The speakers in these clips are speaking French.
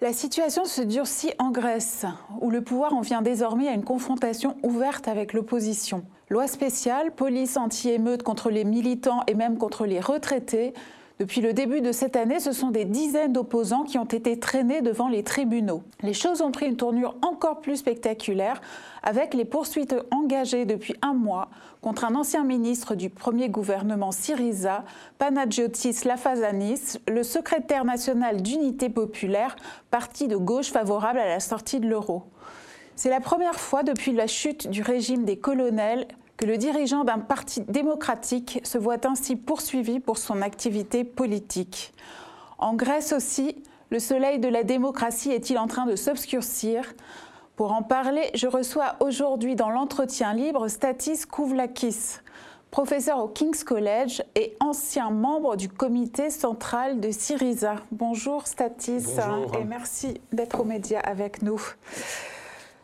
La situation se durcit en Grèce, où le pouvoir en vient désormais à une confrontation ouverte avec l'opposition. Loi spéciale, police anti-émeute contre les militants et même contre les retraités. Depuis le début de cette année, ce sont des dizaines d'opposants qui ont été traînés devant les tribunaux. Les choses ont pris une tournure encore plus spectaculaire avec les poursuites engagées depuis un mois contre un ancien ministre du premier gouvernement Syriza, Panagiotis Lafazanis, le secrétaire national d'unité populaire, parti de gauche favorable à la sortie de l'euro. C'est la première fois depuis la chute du régime des colonels que le dirigeant d'un parti démocratique se voit ainsi poursuivi pour son activité politique. En Grèce aussi, le soleil de la démocratie est-il en train de s'obscurcir? Pour en parler, je reçois aujourd'hui dans l'entretien libre Statis Kouvlakis, professeur au King's College et ancien membre du comité central de Syriza. Bonjour Statis et merci d'être aux médias avec nous.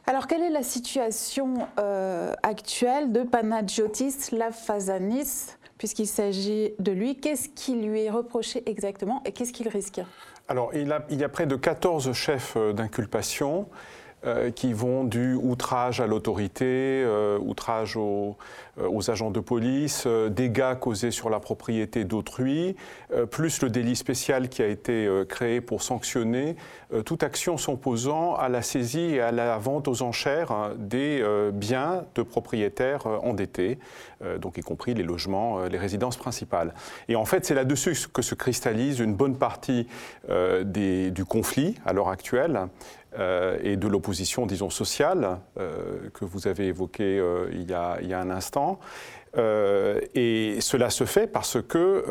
Alors, quelle est la situation euh, actuelle de Panagiotis Lafazanis, puisqu'il s'agit de lui? Qu'est-ce qui lui est reproché exactement et qu'est-ce qu'il risque? Alors, il, y a près de 14 chefs euh, d'inculpation. Euh, qui vont du outrage à l'autorité, euh, outrage aux, euh, aux, agents de police, dégâts causés sur la propriété d'autrui, plus le délit spécial qui a été créé pour sanctionner toute action s'opposant à la saisie et à la vente aux enchères hein, des biens de propriétaires endettés, donc y compris les logements, les résidences principales. Et en fait, c'est là-dessus que se cristallise une bonne partie du conflit à l'heure actuelle. Euh, et de l'opposition, disons, sociale, euh, que vous avez évoquée euh, il, il, y a, un instant. et cela se fait parce que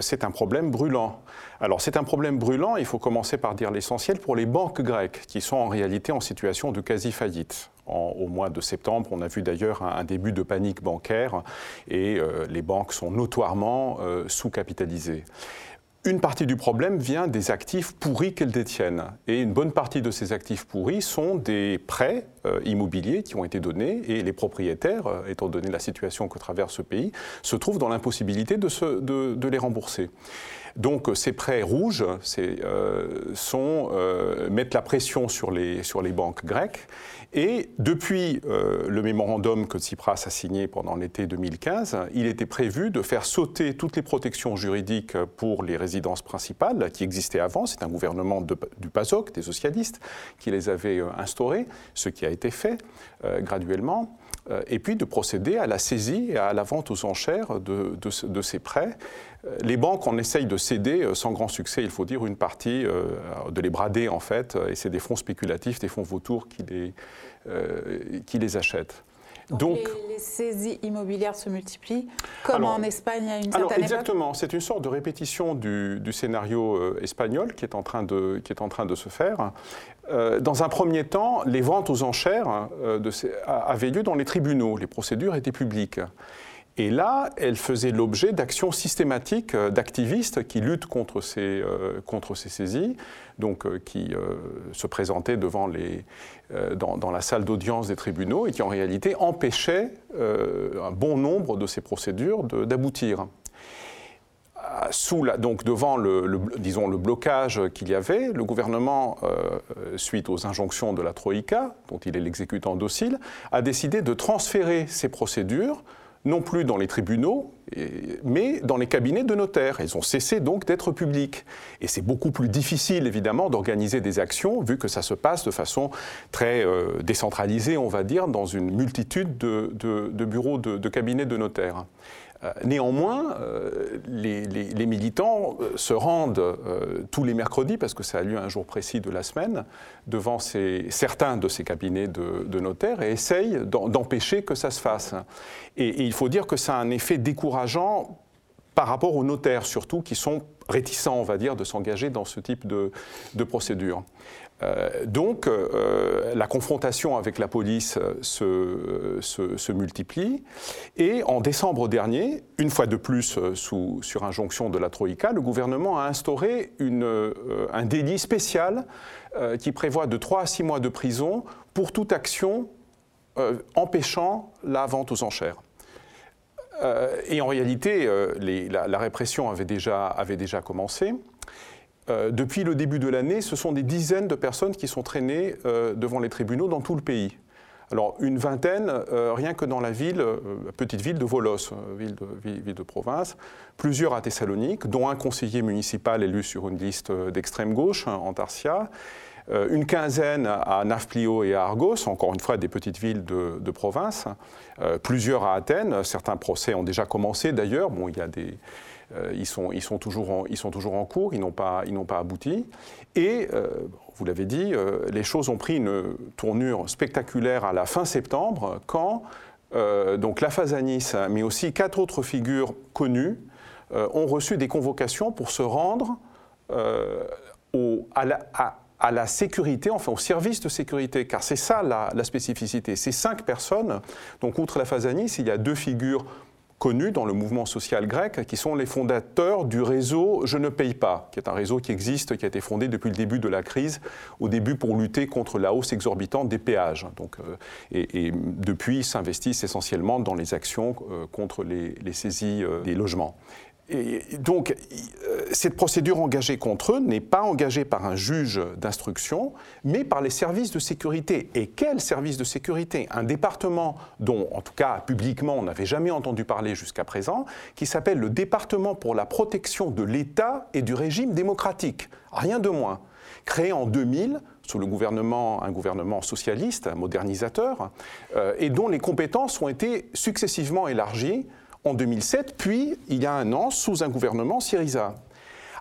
c'est un problème brûlant. Alors c'est un problème brûlant, il faut commencer par dire l'essentiel, pour les banques grecques, qui sont en réalité en situation de quasi-faillite. au mois de septembre, on a vu d'ailleurs un, début de panique bancaire, et les banques sont notoirement sous-capitalisées. Une partie du problème vient des actifs pourris qu'elles détiennent. Et une bonne partie de ces actifs pourris sont des prêts euh, immobiliers qui ont été donnés et les propriétaires, euh, étant donné la situation que traverse ce pays, se trouvent dans l'impossibilité de, de, les rembourser. Donc ces prêts rouges euh, sont, mettent la pression sur les, sur les banques grecques. Et depuis le mémorandum que Tsipras a signé pendant l'été 2015, il était prévu de faire sauter toutes les protections juridiques pour les résidences principales qui existaient avant. C'est un gouvernement du PASOK, des socialistes, qui les avait instaurées, ce qui a été fait euh, graduellement, euh, et puis de procéder à la saisie et à la vente aux enchères de, ces prêts. Euh, les banques en essayent de céder sans grand succès, il faut dire, une partie, de les brader en fait, et c'est des fonds spéculatifs, des fonds vautours qui les achètent. Donc, les, saisies immobilières se multiplient, comme en Espagne à une certaine alors, Exactement, c'est une sorte de répétition du, scénario euh, espagnol qui est, en train de, qui est en train de se faire. Euh, dans un premier temps, les ventes aux enchères euh, de avaient lieu dans les tribunaux, les procédures étaient publiques. Et là, elle faisait l'objet d'actions systématiques d'activistes qui luttent contre ces, contre ces saisies, donc qui se présentaient devant les, dans, la salle d'audience des tribunaux et qui en réalité empêchaient un bon nombre de ces procédures d'aboutir. Sous la, donc devant le, disons, le blocage qu'il y avait, le gouvernement, suite aux injonctions de la Troïka, dont il est l'exécutant docile, a décidé de transférer ces procédures non plus dans les tribunaux, mais dans les cabinets de notaires. Elles ont cessé donc d'être publiques. Et c'est beaucoup plus difficile, évidemment, d'organiser des actions, vu que ça se passe de façon très euh, décentralisée, on va dire, dans une multitude de, bureaux de cabinets de notaires. Euh, néanmoins, euh, les, militants euh, se rendent tous les mercredis, parce que ça a lieu un jour précis de la semaine, devant certains de ces cabinets de, notaires et essayent d'empêcher que ça se fasse. Et, il faut dire que ça a un effet décourageant par rapport aux notaires, surtout, qui sont réticents, on va dire, de s'engager dans ce type de, de procédure. Euh, donc euh, la confrontation avec la police se, se, multiplie et en décembre dernier, une fois de plus euh, sur injonction de la Troïka, le gouvernement a instauré un délit spécial qui prévoit de 3 à 6 mois de prison pour toute action empêchant la vente aux enchères. et en réalité, la, répression avait déjà commencé. Depuis le début de l'année, ce sont des dizaines de personnes qui sont traînées devant les tribunaux dans tout le pays. Alors une vingtaine, euh, rien que dans la ville, euh, petite ville de Volos, euh, ville, de, province, plusieurs à Thessalonique, dont un conseiller municipal élu sur une liste d'extrême gauche, hein, en Tarsia, une quinzaine à Nafplio et à Argos, encore une fois des petites villes de, province, plusieurs à Athènes, certains procès ont déjà commencé d'ailleurs, bon ils, sont, toujours en, cours, ils n'ont pas, abouti. Et vous l'avez dit, euh, les choses ont pris une tournure spectaculaire à la fin septembre, quand euh, donc la Fazanis, mais aussi quatre autres figures connues, euh, ont reçu des convocations pour se rendre à, la, sécurité, enfin au service de sécurité, car c'est ça la, la, spécificité. Ces cinq personnes, donc outre la Fazanis, il y a deux figures connus dans le mouvement social grec, qui sont les fondateurs du réseau Je ne paye pas, qui est un réseau qui existe, qui a été fondé depuis le début de la crise, au début pour lutter contre la hausse exorbitante des péages. Donc, euh, et, depuis, s'investissent essentiellement dans les actions euh, contre les, les saisies euh, des logements donc, euh, cette procédure engagée contre eux n'est pas engagée par un juge d'instruction, mais par les services de sécurité. Et quels services de sécurité? Un département dont, en tout cas publiquement, on n'avait jamais entendu parler jusqu'à présent, qui s'appelle le département pour la protection de l'État et du régime démocratique. Rien de moins. Créé en 2000 sous le gouvernement, un gouvernement socialiste, modernisateur, euh, et dont les compétences ont été successivement élargies en 2007, puis il y a un an sous un gouvernement Syriza.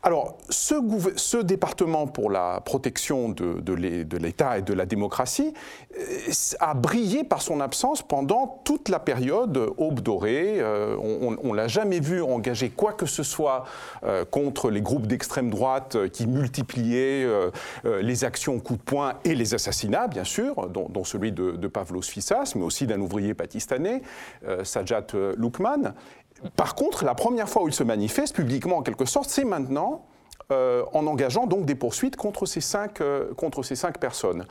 Alors, ce, département pour la protection de, l'État et de la démocratie euh, a brillé par son absence pendant toute la période aube dorée. Euh, on ne l'a jamais vu engager quoi que ce soit euh, contre les groupes d'extrême droite qui multipliaient les actions coup de poing et les assassinats, bien sûr, dont, celui de, de, Pavlos Fissas, mais aussi d'un ouvrier pakistanais, Sajat Lukman. Par contre, la première fois où il se manifeste publiquement, en quelque sorte, c'est maintenant, euh, en engageant donc des poursuites contre ces cinq, euh, contre ces cinq personnes.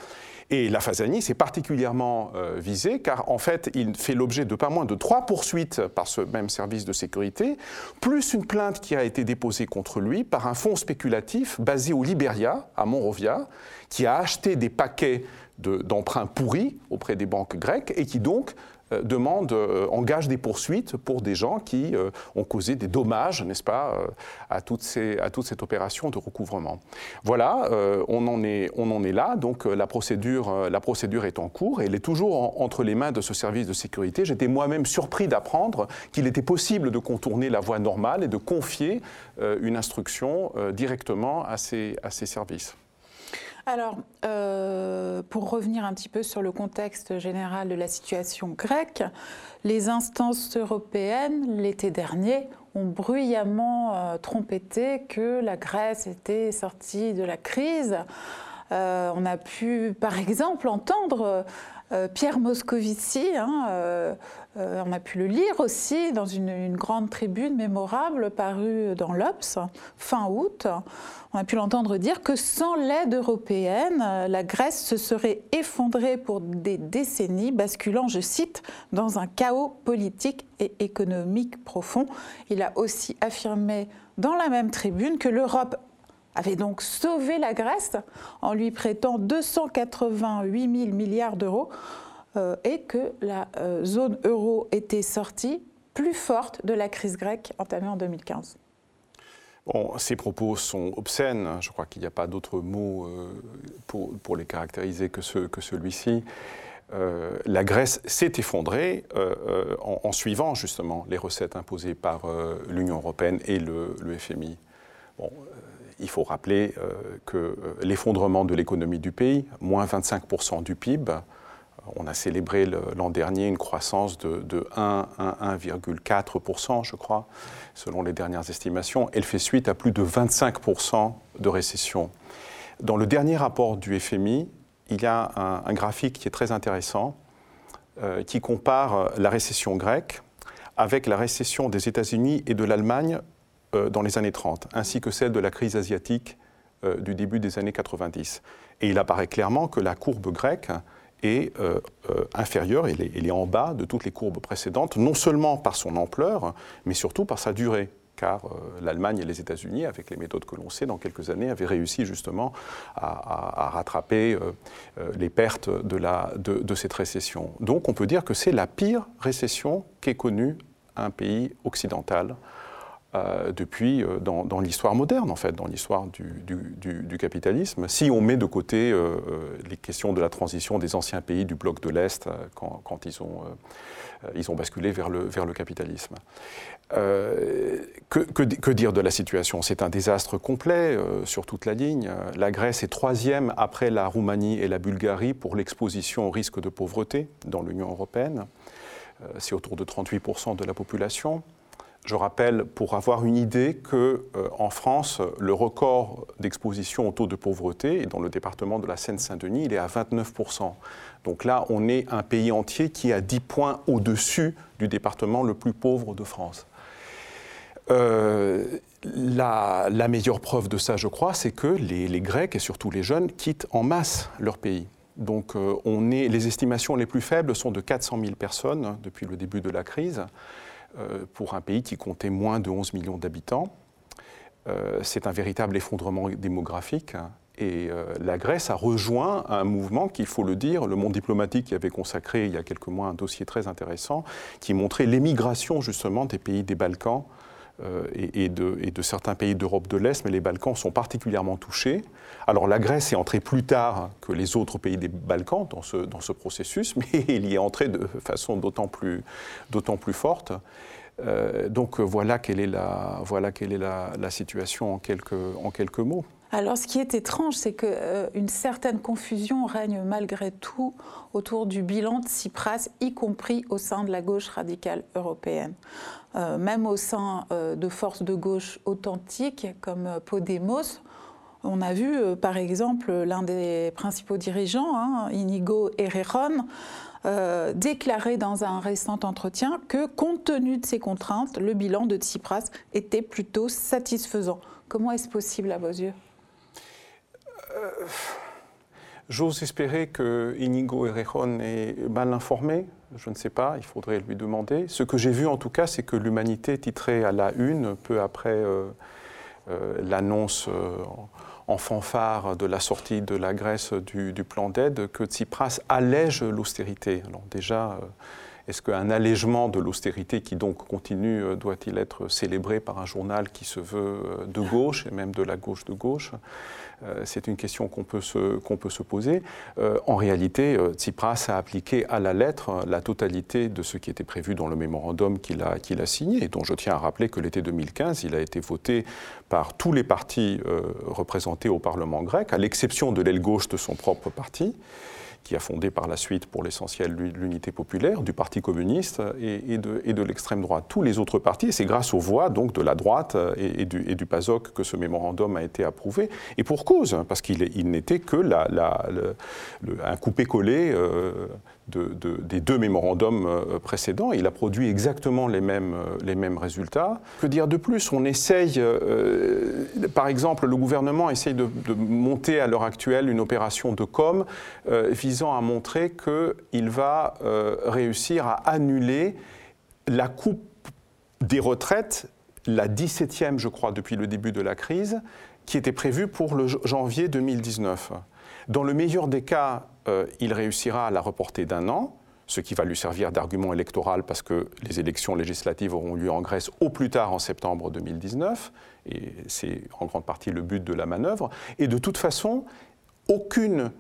Et la Fazani est particulièrement euh, visé car en fait il fait l'objet de pas moins de trois poursuites par ce même service de sécurité, plus une plainte qui a été déposée contre lui par un fonds spéculatif basé au Liberia, à Monrovia, qui a acheté des paquets d'emprunts pourris auprès des banques grecques et qui donc demande, euh, engage des poursuites pour des gens qui euh, ont causé des dommages, n'est-ce pas, à, toute cette opération de recouvrement. Voilà, on, en est, là, donc la procédure, la procédure est en cours et elle est toujours entre les mains de ce service de sécurité. J'étais moi-même surpris d'apprendre qu'il était possible de contourner la voie normale et de confier une instruction directement à ces services. Alors, euh, pour revenir un petit peu sur le contexte général de la situation grecque, les instances européennes, l'été dernier, ont bruyamment euh, trompété que la Grèce était sortie de la crise. Euh, on a pu, par exemple, entendre Pierre Moscovici, hein, on a pu le lire aussi dans une, une grande tribune mémorable parue dans l'Obs fin août on a pu l'entendre dire que sans l'aide européenne, la Grèce se serait effondrée pour des décennies, basculant, je cite, dans un chaos politique et économique profond. Il a aussi affirmé dans la même tribune que l'Europe avait donc sauvé la Grèce en lui prêtant 288 000 milliards d'euros euh, et que la euh, zone euro était sortie plus forte de la crise grecque entamée en 2015 ces propos sont obscènes, je crois qu'il n'y a pas d'autre mot euh, pour, les caractériser que, celui-ci. La Grèce s'est effondrée en, suivant justement les recettes imposées par l'Union européenne et le, FMI. il faut rappeler que l'effondrement de l'économie du pays, moins 25% du PIB, on a célébré l'an dernier une croissance de, 1,4%, je crois, selon les dernières estimations. Elle fait suite à plus de 25% de récession. Dans le dernier rapport du FMI, il y a un, graphique qui est très intéressant, euh, qui compare la récession grecque avec la récession des États-Unis et de l'Allemagne euh, dans les années 30, ainsi que celle de la crise asiatique euh, du début des années 90. Et il apparaît clairement que la courbe grecque est euh, euh, inférieure, elle est, en bas de toutes les courbes précédentes, non seulement par son ampleur, mais surtout par sa durée. car l'Allemagne et les États-Unis, avec les méthodes que l'on sait, dans quelques années, avaient réussi justement à, rattraper les pertes de, la, de, de cette récession. Donc on peut dire que c'est la pire récession qu'ait connue un pays occidental euh, depuis euh, dans, l'histoire moderne, en fait, dans l'histoire du, capitalisme. Si on met de côté euh, les questions de la transition des anciens pays du bloc de l'Est quand, ils, ont, ils ont basculé vers le, vers le capitalisme. Que, que, dire de la situation? C'est un désastre complet sur toute la ligne. La Grèce est troisième après la Roumanie et la Bulgarie pour l'exposition au risque de pauvreté dans l'Union européenne. C'est autour de 38% de la population. Je rappelle, pour avoir une idée, qu'en euh, France, le record d'exposition au taux de pauvreté, dans le département de la Seine-Saint-Denis, il est à 29%. Donc là, on est un pays entier qui est à 10 points au-dessus du département le plus pauvre de France. Euh, la, meilleure preuve de ça, je crois, c'est que les, Grecs et surtout les jeunes quittent en masse leur pays. Donc euh, on est, les estimations les plus faibles sont de 400 000 personnes depuis le début de la crise. Euh, pour un pays qui comptait moins de 11 millions d'habitants. Euh, c'est un véritable effondrement démographique. Et euh, la Grèce a rejoint un mouvement qu'il faut le dire, le monde diplomatique qui avait consacré il y a quelques mois un dossier très intéressant qui montrait l'émigration justement des pays des Balkans euh, et, de, certains pays d'Europe de l'Est, mais les Balkans sont particulièrement touchés. Alors la Grèce est entrée plus tard que les autres pays des Balkans dans ce, dans ce processus, mais il y est entré de façon d'autant plus, plus forte. Euh, donc voilà quelle est la, voilà quelle est la, situation en quelques, en quelques mots. Alors, ce qui est étrange, c'est qu'une euh, certaine confusion règne malgré tout autour du bilan de Tsipras, y compris au sein de la gauche radicale européenne. Euh, même au sein euh, de forces de gauche authentiques comme Podemos, on a vu par exemple l'un des principaux dirigeants, hein, Inigo Errejón, déclarer dans un récent entretien que, compte tenu de ces contraintes, le bilan de Tsipras était plutôt satisfaisant. Comment est-ce possible à vos yeux? Euh, j'ose espérer que Inigo Errejón est mal informé. Je ne sais pas, il faudrait lui demander. Ce que j'ai vu en tout cas, c'est que l'humanité titrait à la une, peu après euh, euh, l'annonce en fanfare de la sortie de la Grèce du, du plan d'aide, que Tsipras allège l'austérité. Alors déjà, est-ce qu'un allègement de l'austérité qui donc continue euh, doit-il être célébré par un journal qui se veut euh, de gauche et même de la gauche de gauche? Euh, c'est une question qu'on peut, se, poser. en réalité, Tsipras a appliqué à la lettre la totalité de ce qui était prévu dans le mémorandum qu'il a, qu'il a signé, et dont je tiens à rappeler que l'été 2015, il a été voté par tous les partis représentés au Parlement grec, à l'exception de l'aile gauche de son propre parti qui a fondé par la suite pour l'essentiel l'unité populaire, du Parti communiste et, de, l'extrême droite. Tous les autres partis, c'est grâce aux voix donc, de la droite et, du, et, PASOK que ce mémorandum a été approuvé. Et pour cause, parce qu'il il, n'était que un coupé-collé euh, des deux mémorandums euh, précédents. Il a produit exactement les mêmes, euh, les mêmes résultats. Que dire de plus? On essaye, euh, par exemple, le gouvernement essaye de, monter à l'heure actuelle une opération de com visant à montrer qu'il va réussir à annuler la coupe des retraites, la 17e, je crois, depuis le début de la crise, qui était prévue pour le janvier 2019. Dans le meilleur des cas, euh, il réussira à la reporter d'un an, ce qui va lui servir d'argument électoral parce que les élections législatives auront lieu en Grèce au plus tard en septembre 2019, et c'est en grande partie le but de la manœuvre. Et de toute façon, aucune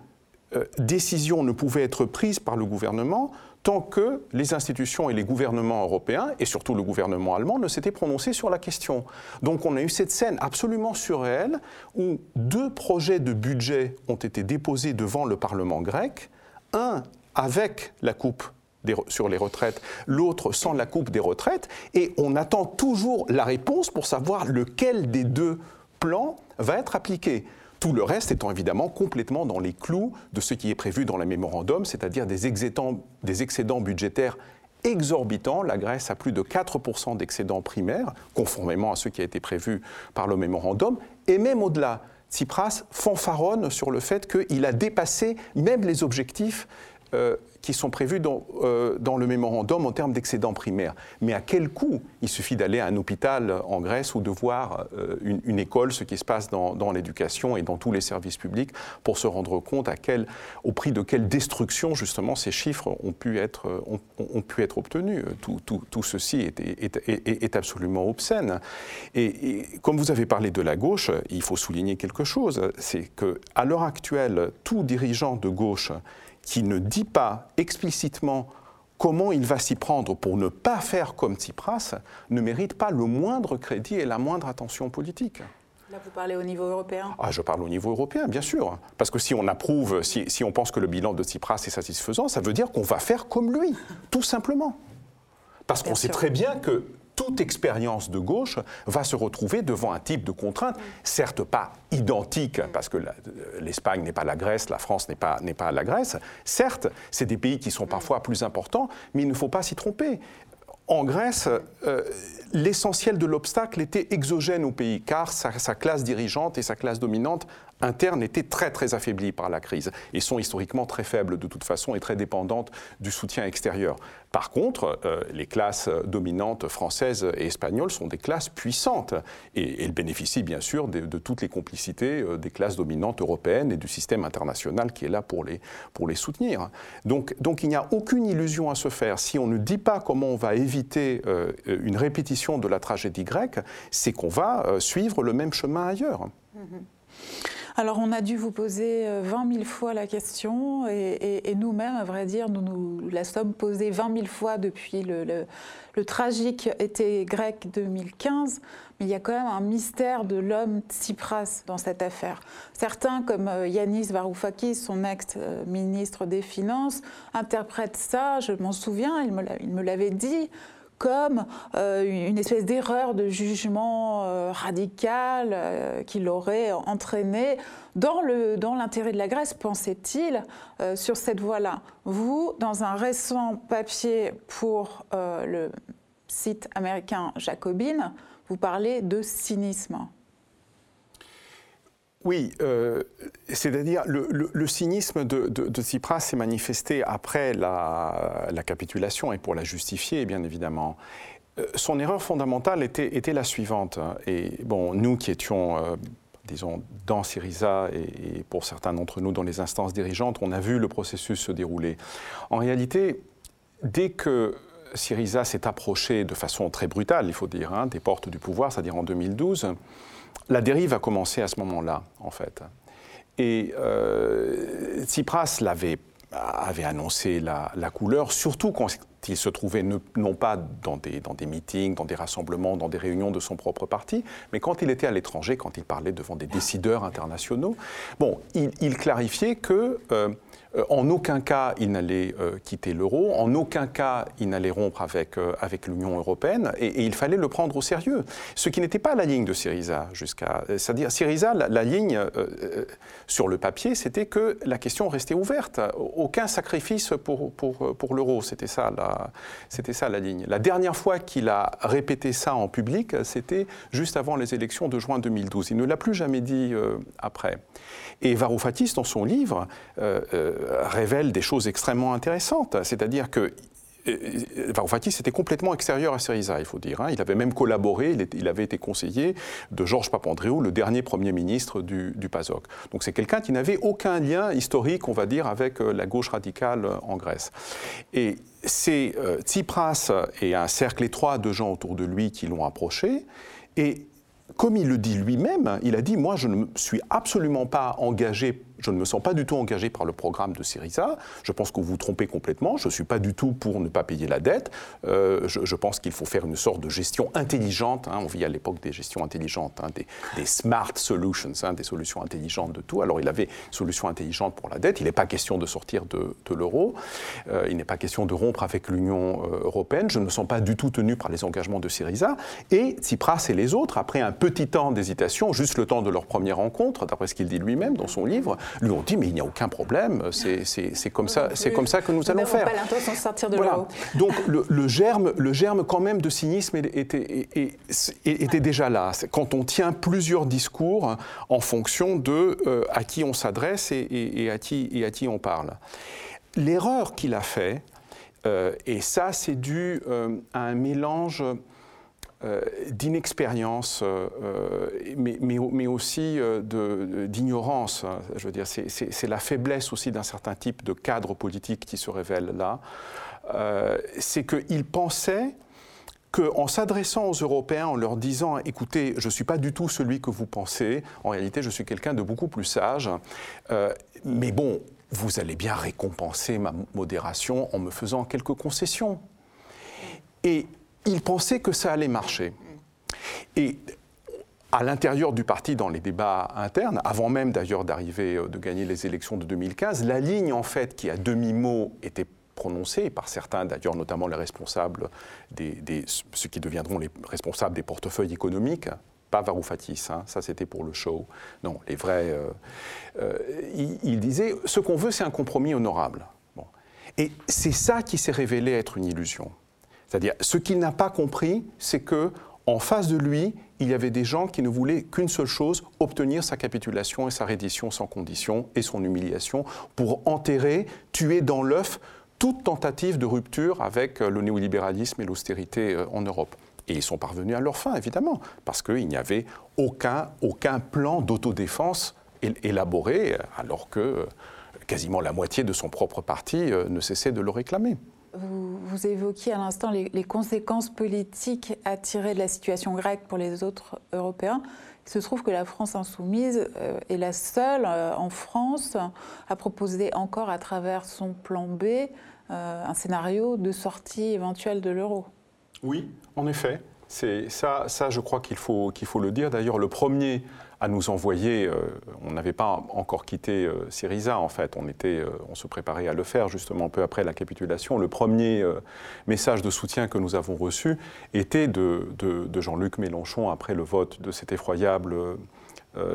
euh, décision ne pouvait être prise par le gouvernement tant que les institutions et les gouvernements européens, et surtout le gouvernement allemand, ne s'étaient prononcés sur la question. Donc on a eu cette scène absolument surréelle où deux projets de budget ont été déposés devant le Parlement grec, un avec la coupe sur les retraites, l'autre sans la coupe des retraites, et on attend toujours la réponse pour savoir lequel des deux plans va être appliqué. Tout le reste étant évidemment complètement dans les clous de ce qui est prévu dans le mémorandum, c'est-à-dire des excédents, budgétaires exorbitants. La Grèce a plus de 4% d'excédents primaires, conformément à ce qui a été prévu par le mémorandum, et même au-delà. Tsipras fanfaronne sur le fait qu'il a dépassé même les objectifs qui sont prévus dans, euh, dans le mémorandum en termes d'excédent primaire. Mais à quel coût Il suffit d'aller à un hôpital en Grèce ou de voir euh, une, école, ce qui se passe dans, l'éducation et dans tous les services publics, pour se rendre compte à quel, au prix de quelle destruction, justement, ces chiffres ont pu être, ont, ont pu être obtenus. Tout, tout, tout ceci est, est, est, est, absolument obscène. Et, et, comme vous avez parlé de la gauche, il faut souligner quelque chose, c'est qu'à l'heure actuelle, tout dirigeant de gauche qui ne dit pas explicitement comment il va s'y prendre pour ne pas faire comme Tsipras ne mérite pas le moindre crédit et la moindre attention politique. Là, vous parlez au niveau européen ah, Je parle au niveau européen, bien sûr. Parce que si on approuve, si, si on pense que le bilan de Tsipras est satisfaisant, ça veut dire qu'on va faire comme lui, tout simplement. Parce qu'on sait très bien que toute expérience de gauche va se retrouver devant un type de contrainte, certes pas identique, parce que l'Espagne n'est pas la Grèce, la France n'est pas, pas la Grèce. Certes, c'est des pays qui sont parfois plus importants, mais il ne faut pas s'y tromper. En Grèce, euh, l'essentiel de l'obstacle était exogène au pays, car sa, classe dirigeante et sa classe dominante interne étaient très très affaiblies par la crise et sont historiquement très faibles de toute façon et très dépendantes du soutien extérieur. Par contre, euh, les classes dominantes françaises et espagnoles sont des classes puissantes et, elles bénéficient bien sûr de, toutes les complicités euh, des classes dominantes européennes et du système international qui est là pour les, pour les soutenir. Donc, donc il n'y a aucune illusion à se faire. Si on ne dit pas comment on va éviter euh, une répétition de la tragédie grecque, c'est qu'on va suivre le même chemin ailleurs. Mm -hmm. Alors on a dû vous poser 20 euh, 000 fois la question et, nous-mêmes, à vrai dire, nous nous la sommes posée 20 000 fois depuis le, tragique été grec 2015. Mais il y a quand même un mystère de l'homme Tsipras dans cette affaire. Certains, comme euh, Yanis Varoufakis, son ex-ministre des Finances, interprètent ça, je m'en souviens, il me l'avait dit, comme euh, une espèce d'erreur de jugement euh, radical euh, qui l'aurait entraîné dans l'intérêt de la Grèce, pensait-il, sur cette voie-là. Vous, dans un récent papier pour le site américain Jacobin, vous parlez de cynisme. Oui, euh, c'est-à-dire le, le, cynisme de, Tsipras s'est manifesté après la, la, capitulation et pour la justifier, bien évidemment. Euh, son erreur fondamentale était, la suivante. Et bon, nous qui étions, euh, disons, dans Syriza et, et pour certains d'entre nous dans les instances dirigeantes, on a vu le processus se dérouler. En réalité, dès que Syriza s'est approché de façon très brutale, il faut dire, hein, des portes du pouvoir, c'est-à-dire en 2012, la dérive a commencé à ce moment-là, en fait. Et euh, Tsipras avait annoncé la, couleur, surtout quand il se trouvait non pas dans des, meetings, dans des rassemblements, dans des réunions de son propre parti, mais quand il était à l'étranger, quand il parlait devant des décideurs internationaux. Bon, il, clarifiait que euh, en aucun cas il n'allait euh, quitter l'euro, en aucun cas il n'allait rompre avec, euh, avec l'Union européenne, et, il fallait le prendre au sérieux. Ce qui n'était pas la ligne de Syriza jusqu'à. C'est-à-dire, Syriza, la, ligne sur le papier, c'était que la question restait ouverte. Aucun sacrifice pour, pour, pour l'euro. C'était ça, la, c'était ça la ligne. La dernière fois qu'il a répété ça en public, c'était juste avant les élections de juin 2012. Il ne l'a plus jamais dit euh, après. Et Varoufakis, dans son livre, euh, euh, révèle des choses extrêmement intéressantes. C'est-à-dire que Varoufakis était complètement extérieur à Syriza, il faut dire. Hein. Il avait même collaboré, il, avait été conseiller de Georges Papandréou, le dernier Premier ministre du, du PASOK. Donc c'est quelqu'un qui n'avait aucun lien historique, on va dire, avec la gauche radicale en Grèce. Et c'est euh, Tsipras et un cercle étroit de gens autour de lui qui l'ont approché. Et comme il le dit lui-même, il a dit Moi, je ne suis absolument pas engagé je ne me sens pas du tout engagé par le programme de Syriza. Je pense que vous vous trompez complètement. Je ne suis pas du tout pour ne pas payer la dette. Euh, je, pense qu'il faut faire une sorte de gestion intelligente. Hein. On vit à l'époque des gestions intelligentes, hein, des, smart solutions, hein, des solutions intelligentes de tout. Alors il avait une solution intelligente pour la dette. Il n'est pas question de sortir de, de l'euro. Euh, il n'est pas question de rompre avec l'Union euh, européenne. Je ne me sens pas du tout tenu par les engagements de Syriza. Et Tsipras et les autres, après un petit temps d'hésitation, juste le temps de leur première rencontre, d'après ce qu'il dit lui-même dans son livre, lui ont dit mais il n'y a aucun problème, c'est comme ça, c'est comme ça que nous, nous allons faire. Pas de sortir de voilà. Donc le, le, germe, le germe quand même de cynisme était, était, était déjà là. Quand on tient plusieurs discours en fonction de euh, à qui on s'adresse et, et, et, à qui et à qui on parle. l'erreur qu'il a fait, euh, et ça c'est dû à un mélange d'inexpérience, mais, mais, aussi d'ignorance. Je veux dire, c'est la faiblesse aussi d'un certain type de cadre politique qui se révèle là. c'est qu'il pensait qu'en s'adressant aux Européens, en leur disant écoutez, je ne suis pas du tout celui que vous pensez, en réalité, je suis quelqu'un de beaucoup plus sage, euh, mais bon, vous allez bien récompenser ma modération en me faisant quelques concessions. Et ils pensaient que ça allait marcher. Et à l'intérieur du parti, dans les débats internes, avant même d'ailleurs d'arriver, euh, de gagner les élections de 2015, la ligne en fait qui à demi-mot était prononcé par certains, d'ailleurs notamment les responsables, des, ceux qui deviendront les responsables des portefeuilles économiques, pas Varoufakis, hein, ça c'était pour le show. Non, les vrais. Euh, euh, il, disait ce qu'on veut, c'est un compromis honorable. Et c'est ça qui s'est révélé être une illusion. C'est-à-dire, ce qu'il n'a pas compris, c'est que en face de lui, il y avait des gens qui ne voulaient qu'une seule chose, obtenir sa capitulation et sa reddition sans condition et son humiliation pour enterrer, tuer dans l'œuf toute tentative de rupture avec euh, le néolibéralisme et l'austérité euh, en Europe. Et ils sont parvenus à leur fin, évidemment, parce qu'il n'y avait aucun, aucun plan d'autodéfense élaboré, alors que euh, quasiment la moitié de son propre parti ne cessait de le réclamer. Vous, évoquiez à l'instant les, conséquences politiques à tirer de la situation grecque pour les autres Européens. Il se trouve que la France insoumise est la seule en France à proposer encore à travers son plan B euh, un scénario de sortie éventuelle de l'euro. Oui, en effet. Ça, ça, je crois qu'il faut, qu'il faut le dire. D'ailleurs, le premier à nous envoyer, euh, on n'avait pas encore quitté euh, Syriza, en fait, on, était, on se préparait à le faire justement peu après la capitulation. Le premier message de soutien que nous avons reçu était de, de, Jean-Luc Mélenchon après le vote de cet effroyable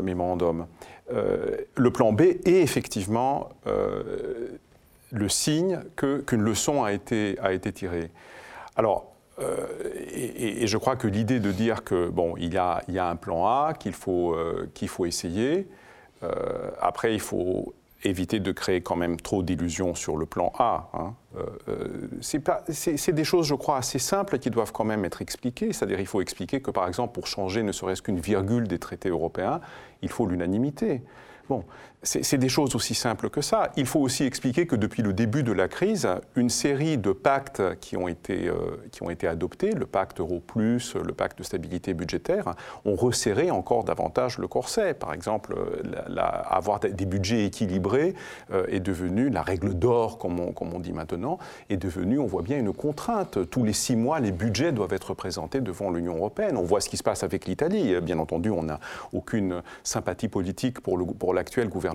mémorandum. le plan B est effectivement le signe qu'une leçon a été, a été tirée. Alors, euh, et, je crois que l'idée de dire que bon, il y a, il y a un plan A qu'il faut, euh, qu'il faut essayer. Euh, après, il faut éviter de créer quand même trop d'illusions sur le plan A. Hein. c'est des choses, je crois, assez simples qui doivent quand même être expliquées. C'est-à-dire, il faut expliquer que, par exemple, pour changer ne serait-ce qu'une virgule des traités européens, il faut l'unanimité. Bon, c'est des choses aussi simples que ça. Il faut aussi expliquer que depuis le début de la crise, une série de pactes qui ont été, euh, qui ont été adoptés, le pacte euro plus, le pacte de stabilité budgétaire, ont resserré encore davantage le corset. Par exemple, avoir des budgets équilibrés euh, est devenu la règle d'or, comme on, comme on dit maintenant, est devenu, on voit bien, une contrainte. Tous les six mois, les budgets doivent être présentés devant l'Union européenne. On voit ce qui se passe avec l'Italie. Bien entendu, on n'a aucune sympathie politique pour l'actuel gouvernement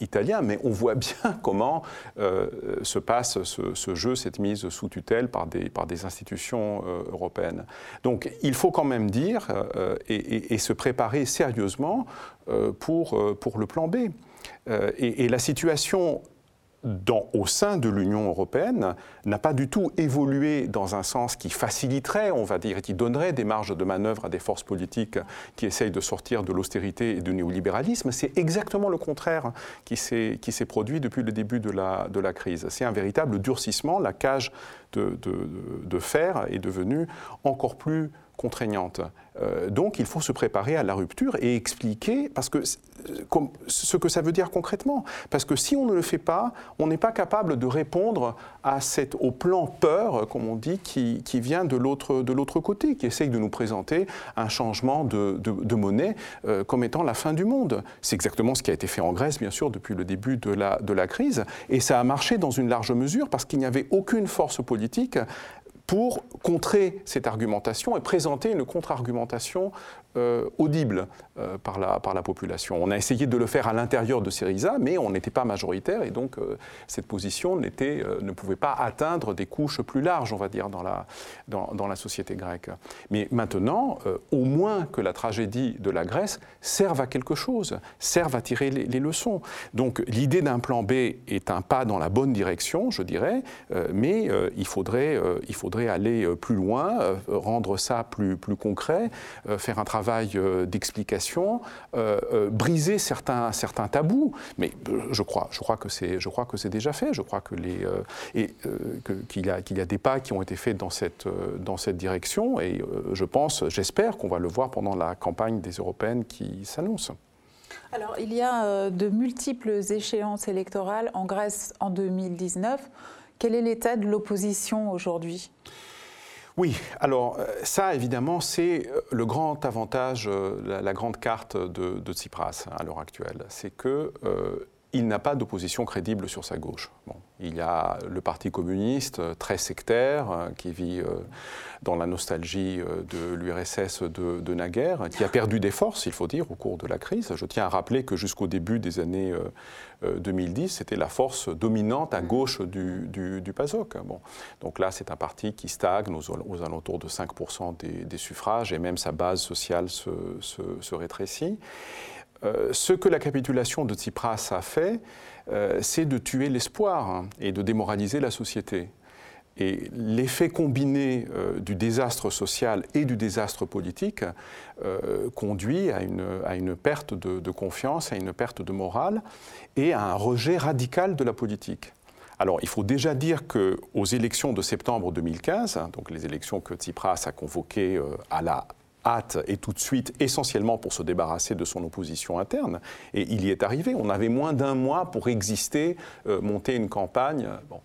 italien, mais on voit bien comment euh, se passe ce, jeu, cette mise sous tutelle par des, par des institutions euh, européennes. Donc il faut quand même dire euh, et, se préparer sérieusement pour, pour le plan B. Et, et, la situation au sein de l'Union européenne n'a pas du tout évolué dans un sens qui faciliterait, on va dire, qui donnerait des marges de manœuvre à des forces politiques qui essayent de sortir de l'austérité et du néolibéralisme. C'est exactement le contraire qui s'est produit depuis le début de la, crise. C'est un véritable durcissement. La cage de, de fer est devenue encore plus contraignante. Euh, donc il faut se préparer à la rupture et expliquer parce que, ce que ça veut dire concrètement. Parce que si on ne le fait pas, on n'est pas capable de répondre à cette, au plan peur, comme on dit, qui, qui vient de l'autre côté, qui essaye de nous présenter un changement de, de, monnaie euh, comme étant la fin du monde. C'est exactement ce qui a été fait en Grèce, bien sûr, depuis le début de la, de la crise. Et ça a marché dans une large mesure parce qu'il n'y avait aucune force politique pour contrer cette argumentation et présenter une contre-argumentation euh, audible euh, par, la, par la population. On a essayé de le faire à l'intérieur de Syriza, mais on n'était pas majoritaire et donc euh, cette position ne pouvait pas atteindre des couches plus larges, on va dire, dans la, dans, dans la société grecque. Mais maintenant, au moins que la tragédie de la Grèce serve à quelque chose, serve à tirer les, les leçons. Donc l'idée d'un plan B est un pas dans la bonne direction, je dirais, mais il, faudrait, il faudrait aller plus loin, rendre ça plus, plus concret, faire un travail d'explication, briser certains, certains tabous. Mais je crois, je crois que c'est, je crois que c'est déjà fait. Je crois que les et qu'il y a qu'il y a des pas qui ont été faits dans cette dans cette direction. Et je pense, j'espère qu'on va le voir pendant la campagne des européennes qui s'annonce. Alors, il y a euh, de multiples échéances électorales en Grèce en 2019. Quel est l'état de l'opposition aujourd'hui? Oui, alors euh, ça évidemment c'est euh, le grand avantage, la, grande carte de, Tsipras à l'heure actuelle, c'est que n'a pas d'opposition crédible sur sa gauche. Il y a le Parti communiste, euh, très sectaire, euh, qui vit euh, dans la nostalgie de l'URSS de, de, naguère, qui a perdu des forces, il faut dire, au cours de la crise. Je tiens à rappeler que jusqu'au début des années 2010, c'était la force dominante à gauche du, du, PASOK. Bon. Donc là, c'est un parti qui stagne aux, alentours de 5% des, suffrages, et même sa base sociale se rétrécit. Euh, ce que la capitulation de Tsipras a fait, euh, c'est de tuer l'espoir hein, et de démoraliser la société. Et l'effet combiné euh, du désastre social et du désastre politique conduit à une, perte de, confiance, à une perte de morale et à un rejet radical de la politique. Alors, il faut déjà dire qu'aux élections de septembre 2015, hein, donc les élections que Tsipras a convoquées à la hâte et tout de suite, essentiellement pour se débarrasser de son opposition interne. Et il y est arrivé. On avait moins d'un mois pour exister, euh, monter une campagne. Bon.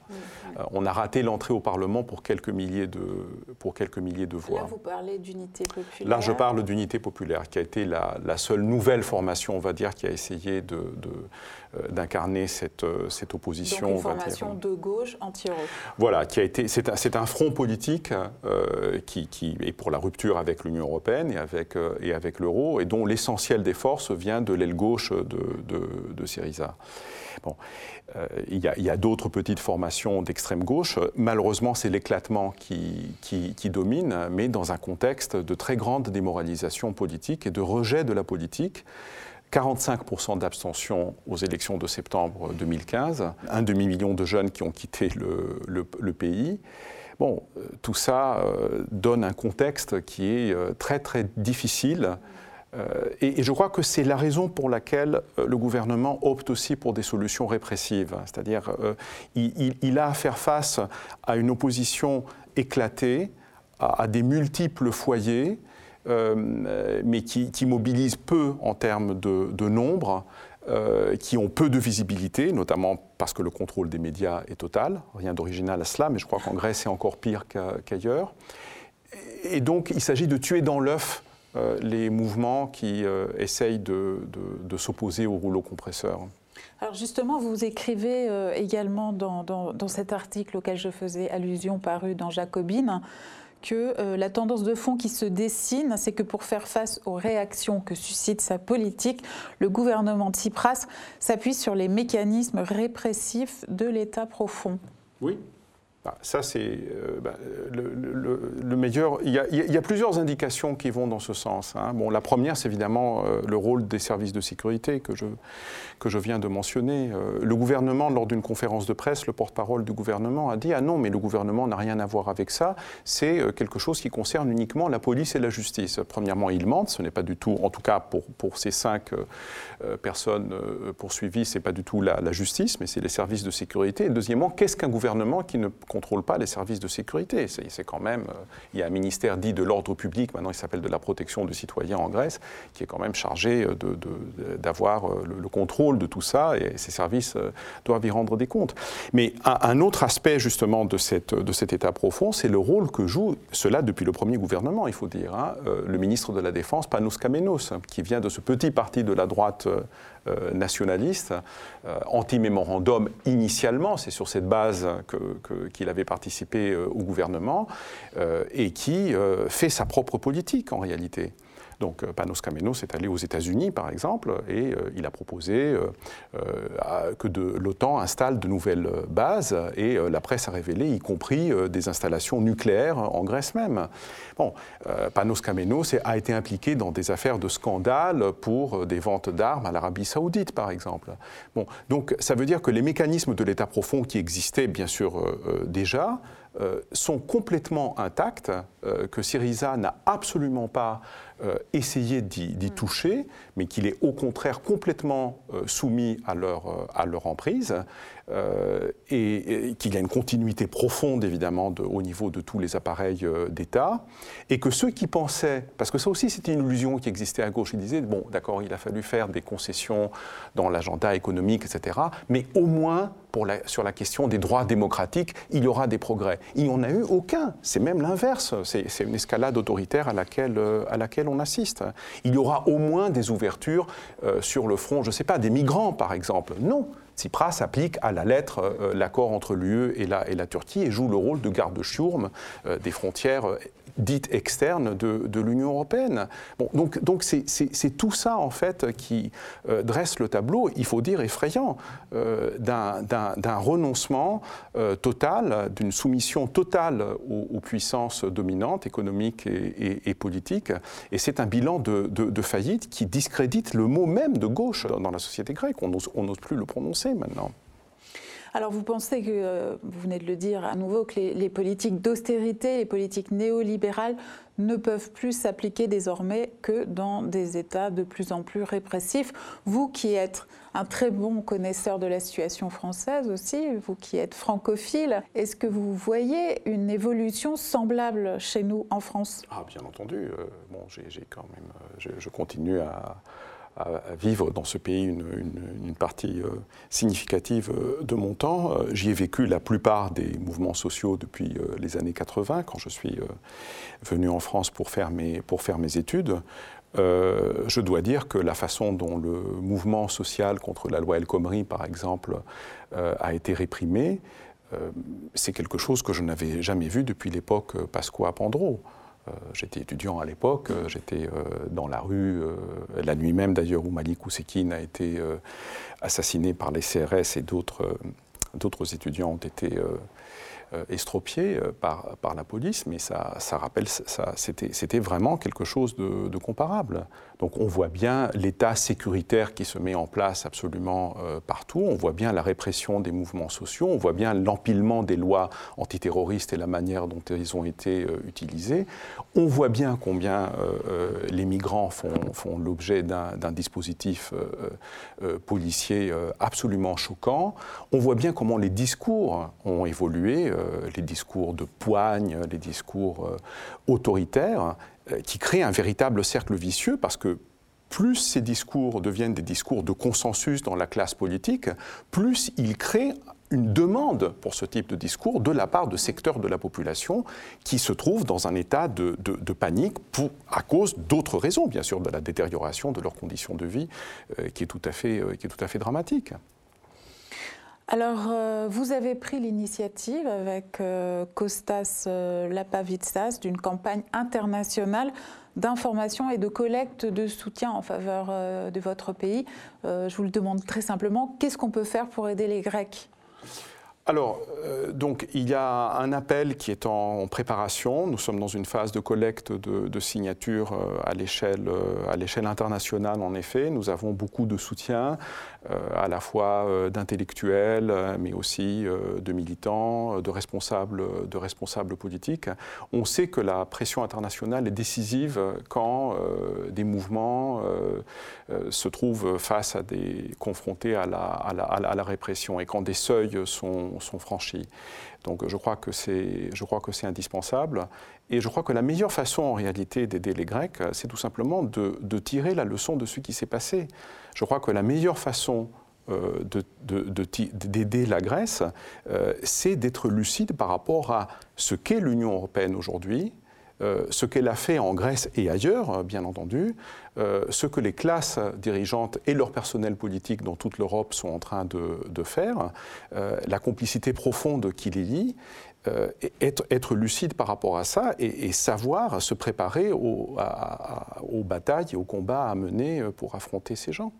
Euh, on a raté l'entrée au Parlement pour quelques milliers de, pour quelques milliers de voix. Là, vous parlez d'unité populaire. Là, je parle d'unité populaire, qui a été la, seule nouvelle formation, on va dire, qui a essayé de, d'incarner cette, cette opposition. Donc une formation de gauche anti-euro. Voilà, qui a été, c'est un, un, front politique qui, qui est pour la rupture avec l'Union européenne et avec, euh, et avec l'euro, et dont l'essentiel des forces vient de l'aile gauche de, de, Syriza. Bon. Euh, il y a, d'autres petites formations d'extrême gauche. Malheureusement, c'est l'éclatement qui, qui, domine, mais dans un contexte de très grande démoralisation politique et de rejet de la politique. 45% d'abstention aux élections de septembre 2015, un demi-million de jeunes qui ont quitté le, pays. Bon, euh, tout ça euh, donne un contexte qui est euh, très très difficile. Et, je crois que c'est la raison pour laquelle le gouvernement opte aussi pour des solutions répressives. C'est-à-dire, il, a à faire face à une opposition éclatée, à, des multiples foyers, mais qui, qui, mobilise peu en termes de, nombre. Euh, qui ont peu de visibilité, notamment parce que le contrôle des médias est total. Rien d'original à cela, mais je crois qu'en Grèce, c'est encore pire qu'ailleurs. Et donc, il s'agit de tuer dans l'œuf euh, les mouvements qui euh, essayent de, s'opposer au rouleau compresseur. Alors justement, vous écrivez également dans, cet article auquel je faisais allusion paru dans Jacobine, que euh, la tendance de fond qui se dessine, c'est que pour faire face aux réactions que suscite sa politique, le gouvernement Tsipras s'appuie sur les mécanismes répressifs de l'État profond. Oui, bah, ça, c'est euh, bah, le, meilleur. Il y, a, plusieurs indications qui vont dans ce sens. Hein. Bon, la première, c'est évidemment euh, le rôle des services de sécurité que je, que je viens de mentionner. Euh, le gouvernement, lors d'une conférence de presse, le porte-parole du gouvernement a dit Ah non, mais le gouvernement n'a rien à voir avec ça. C'est quelque chose qui concerne uniquement la police et la justice. Premièrement, il ment. Ce n'est pas du tout, en tout cas pour, pour ces cinq personnes poursuivies, c'est pas du tout la, la justice, mais c'est les services de sécurité. Et deuxièmement, qu'est-ce qu'un gouvernement qui ne contrôle pas les services de sécurité. C'est quand même, euh, il y a un ministère dit de l'ordre public, maintenant il s'appelle de la protection du citoyen en Grèce, qui est quand même chargé d'avoir euh, le, contrôle de tout ça, et ces services euh, doivent y rendre des comptes. Mais un, autre aspect justement de, cette, de cet état profond, c'est le rôle que joue cela depuis le premier gouvernement, il faut dire, hein, le ministre de la Défense, Panos Kamenos, qui vient de ce petit parti de la droite euh, nationaliste, euh, anti-mémorandum initialement, c'est sur cette base qu'il avait participé euh, au gouvernement, et qui fait sa propre politique en réalité. Donc euh, Panos Kamenos est allé aux États-Unis, par exemple, et euh, il a proposé euh, que l'OTAN installe de nouvelles bases, et la presse a révélé, y compris des installations nucléaires en Grèce même. Bon, Panos Kamenos a été impliqué dans des affaires de scandale pour des ventes d'armes à l'Arabie saoudite, par exemple. Bon, donc ça veut dire que les mécanismes de l'État profond qui existaient, bien sûr, déjà, sont complètement intactes, que Syriza n'a absolument pas essayé d'y mm. toucher, mais qu'il est au contraire complètement soumis à leur, à leur emprise. Euh, et, qu'il y a une continuité profonde, évidemment, au niveau de tous les appareils euh, d'État, et que ceux qui pensaient, parce que ça aussi c'était une illusion qui existait à gauche, ils disaient, bon, d'accord, il a fallu faire des concessions dans l'agenda économique, etc., mais au moins, sur la question des droits démocratiques, il y aura des progrès. Il n'y en a eu aucun, c'est même l'inverse, c'est une escalade autoritaire euh, à laquelle on assiste. Il y aura au moins des ouvertures sur le front, je ne sais pas, des migrants, par exemple. Non, Tsipras applique à la lettre euh, l'accord entre l'UE et la, Turquie et joue le rôle de garde-chiourme euh, des frontières dite externe de, l'Union européenne. Bon, donc, donc c'est tout ça en fait qui euh, dresse le tableau, il faut dire effrayant, euh, d'un renoncement euh, total, d'une soumission totale aux, puissances dominantes économiques et, politiques. Et c'est un bilan de, faillite qui discrédite le mot même de gauche dans, la société grecque. On n'ose plus le prononcer maintenant. Alors vous pensez que, euh, vous venez de le dire à nouveau, que les, politiques d'austérité, les politiques néolibérales ne peuvent plus s'appliquer désormais que dans des États de plus en plus répressifs. Vous qui êtes un très bon connaisseur de la situation française aussi, vous qui êtes francophile, est-ce que vous voyez une évolution semblable chez nous en France? Ah bien entendu. Euh, bon, j'ai quand même, euh, je continue à à, vivre dans ce pays une, partie euh, significative euh, de mon temps. Euh, j'y ai vécu la plupart des mouvements sociaux depuis les années 80, quand je suis venu en France pour faire mes, pour faire mes études. je dois dire que la façon dont le mouvement social contre la loi El Khomri, par exemple, a été réprimé, c'est quelque chose que je n'avais jamais vu depuis l'époque Pasqua Pandro. Euh, j'étais étudiant à l'époque, euh, j'étais euh, dans la rue, la nuit même d'ailleurs où Malik Oussekine a été assassiné par les CRS et d'autres étudiants ont été estropié euh, par, par la police, mais ça, ça rappelle, ça, c'était vraiment quelque chose de, comparable. Donc on voit bien l'état sécuritaire qui se met en place absolument euh, partout, on voit bien la répression des mouvements sociaux, on voit bien l'empilement des lois antiterroristes et la manière dont elles ont été utilisées, on voit bien combien les migrants font, font l'objet d'un dispositif policier absolument choquant, on voit bien comment les discours ont évolué euh, les discours de poigne, les discours euh, autoritaires, euh, qui créent un véritable cercle vicieux parce que plus ces discours deviennent des discours de consensus dans la classe politique, plus ils créent une demande pour ce type de discours de la part de secteurs de la population qui se trouvent dans un état de, panique à cause d'autres raisons, bien sûr, de la détérioration de leurs conditions de vie qui est tout à fait dramatique. Alors, euh, vous avez pris l'initiative avec euh, Kostas euh, Lapavitsas d'une campagne internationale d'information et de collecte de soutien en faveur de votre pays. je vous le demande très simplement, qu'est-ce qu'on peut faire pour aider les Grecs? Alors, donc, il y a un appel qui est en préparation. Nous sommes dans une phase de collecte de, de signatures à l'échelle internationale, en effet. Nous avons beaucoup de soutien. Euh, à la fois euh, d'intellectuels, euh, mais aussi de militants, de responsables, de responsables politiques. On sait que la pression internationale est décisive quand des mouvements se trouvent face à des confrontés à la, à la, répression et quand des seuils sont, sont franchis. Donc je crois que c'est indispensable. Et je crois que la meilleure façon en réalité d'aider les Grecs, c'est tout simplement de, de, tirer la leçon de ce qui s'est passé. Je crois que la meilleure façon euh, d'aider la Grèce, euh, c'est d'être lucide par rapport à ce qu'est l'Union européenne aujourd'hui, euh, ce qu'elle a fait en Grèce et ailleurs, bien entendu, ce que les classes dirigeantes et leur personnel politique dans toute l'Europe sont en train de, faire, la complicité profonde qui les lie, être, lucide par rapport à ça et, savoir se préparer aux batailles et aux combats à mener pour affronter ces gens.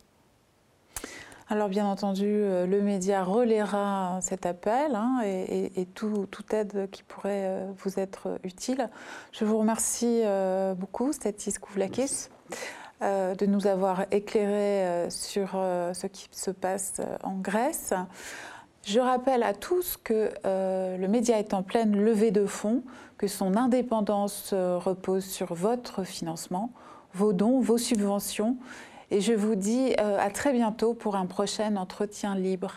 Alors bien entendu, euh, le média relaiera cet appel hein, et, toute aide qui pourrait euh, vous être utile. Je vous remercie euh, beaucoup, Statis Kouvlakis. De nous avoir éclairé sur ce qui se passe en Grèce. Je rappelle à tous que le média est en pleine levée de fonds, que son indépendance repose sur votre financement, vos dons, vos subventions et je vous dis euh, à très bientôt pour un prochain entretien libre.